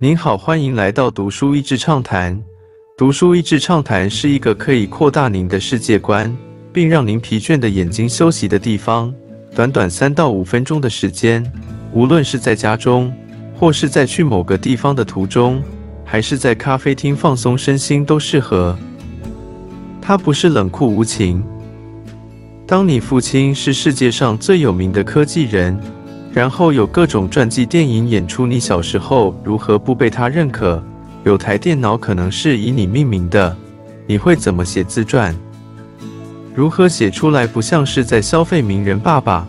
您好，欢迎来到读书益智畅谈。读书益智畅谈是一个可以扩大您的世界观，并让您疲倦的眼睛休息的地方。短短三到五分钟的时间，无论是在家中，或是在去某个地方的途中，还是在咖啡厅放松身心，都适合。它不是冷酷无情。当你父亲是世界上最有名的科技人。然后有各种传记电影演出你小时候如何不被他认可。有台电脑可能是以你命名的，你会怎么写自传？如何写出来不像是在消费名人爸爸？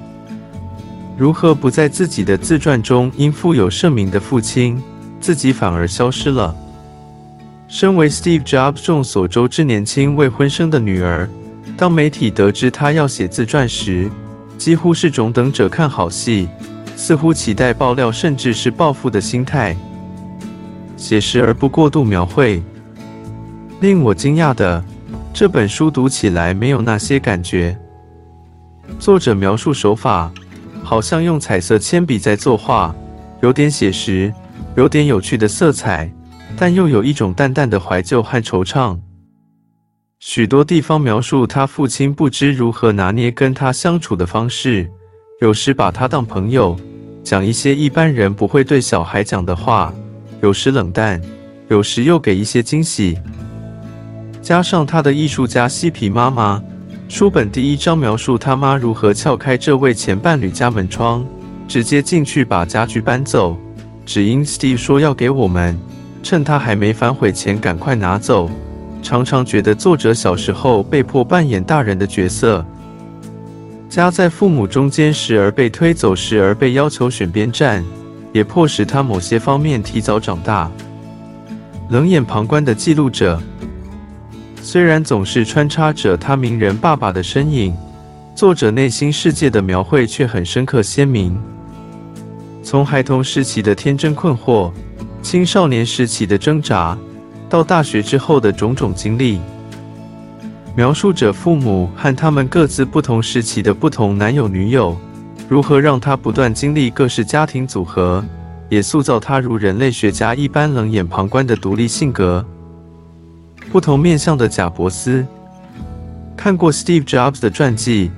如何不在自己的自传中因富有盛名的父亲，自己反而消失了？身为 Steve Jobs 众所周知年轻未婚生的女儿，当媒体得知他要写自传时，几乎是种等者看好戏。似乎期待爆料，甚至是报复的心态，写实而不过度描绘。令我惊讶的，这本书读起来没有那些感觉。作者描述手法好像用彩色铅笔在作画，有点写实，有点有趣的色彩，但又有一种淡淡的怀旧和惆怅。许多地方描述他父亲不知如何拿捏跟他相处的方式，有时把他当朋友。讲一些一般人不会对小孩讲的话，有时冷淡，有时又给一些惊喜。加上他的艺术家嬉皮妈妈，书本第一章描述他妈如何撬开这位前伴侣家门窗，直接进去把家具搬走，只因 Steve 说要给我们，趁他还没反悔前赶快拿走。常常觉得作者小时候被迫扮演大人的角色。夹在父母中间，时而被推走，时而被要求选边站，也迫使他某些方面提早长大。冷眼旁观的记录者，虽然总是穿插着他名人爸爸的身影，作者内心世界的描绘却很深刻鲜明。从孩童时期的天真困惑，青少年时期的挣扎，到大学之后的种种经历。描述者父母和他们各自不同时期的不同男友女友，如何让他不断经历各式家庭组合，也塑造他如人类学家一般冷眼旁观的独立性格。不同面向的贾伯斯，看过 Steve Jobs 的传记，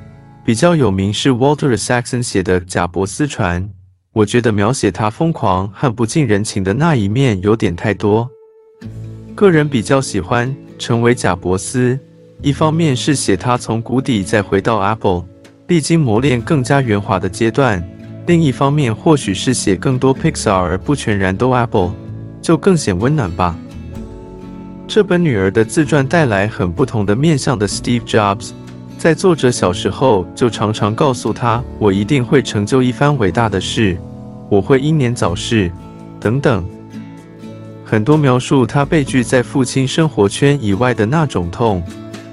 比较有名是 Walter Isaacson 写的《贾伯斯传》，我觉得描写他疯狂和不近人情的那一面有点太多。个人比较喜欢成为贾伯斯。一方面是写他从谷底再回到 Apple，历经磨练更加圆滑的阶段；另一方面或许是写更多 Pixar 而不全然都 Apple，就更显温暖吧。这本女儿的自传带来很不同的面向的 Steve Jobs，在作者小时候就常常告诉他：“我一定会成就一番伟大的事，我会英年早逝，等等。”很多描述他被拒在父亲生活圈以外的那种痛。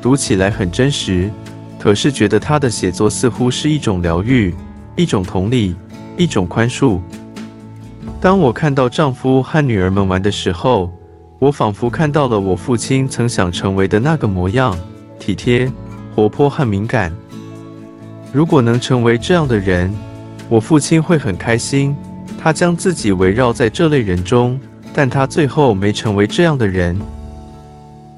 读起来很真实，可是觉得他的写作似乎是一种疗愈，一种同理，一种宽恕。当我看到丈夫和女儿们玩的时候，我仿佛看到了我父亲曾想成为的那个模样：体贴、活泼和敏感。如果能成为这样的人，我父亲会很开心。他将自己围绕在这类人中，但他最后没成为这样的人。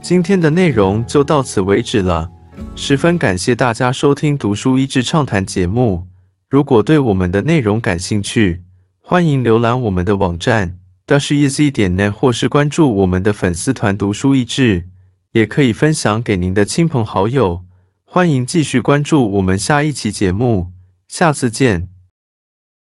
今天的内容就到此为止了，十分感谢大家收听《读书益智畅谈》节目。如果对我们的内容感兴趣，欢迎浏览我们的网站 dasheasy 点 net，或是关注我们的粉丝团“读书益智”，也可以分享给您的亲朋好友。欢迎继续关注我们下一期节目，下次见。